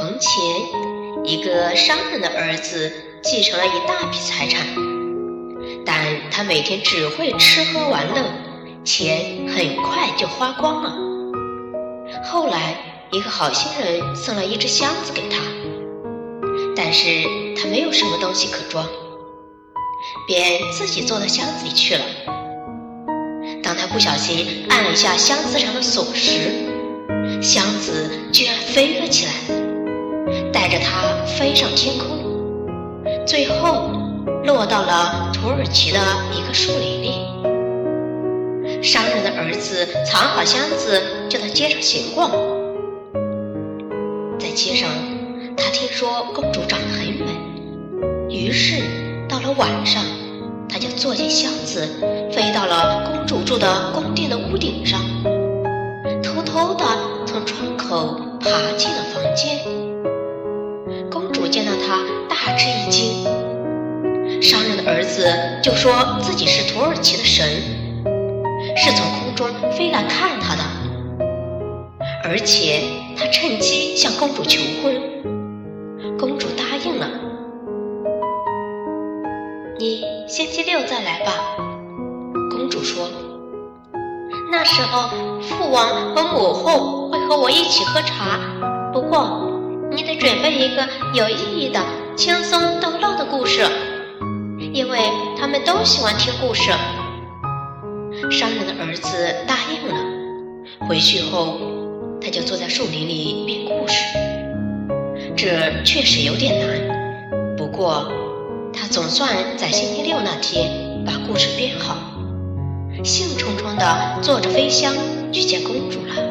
从前，一个商人的儿子继承了一大笔财产，但他每天只会吃喝玩乐，钱很快就花光了。后来，一个好心人送了一只箱子给他，但是他没有什么东西可装，便自己坐到箱子里去了。当他不小心按了一下箱子上的锁时，箱子居然飞了起来。飞上天空，最后落到了土耳其的一个树林里。商人的儿子藏好箱子，就在街上闲逛。在街上，他听说公主长得很美，于是到了晚上，他就坐进箱子，飞到了公主住的宫殿的屋顶上，偷偷的从窗口爬进了房间。子就说自己是土耳其的神，是从空中飞来看他的，而且他趁机向公主求婚。公主答应了。你星期六再来吧，公主说。那时候父王和母后会和我一起喝茶，不过。你得准备一个有意义的、轻松逗乐的故事，因为他们都喜欢听故事。商人的儿子答应了。回去后，他就坐在树林里编故事。这确实有点难，不过他总算在星期六那天把故事编好，兴冲冲地坐着飞箱去见公主了。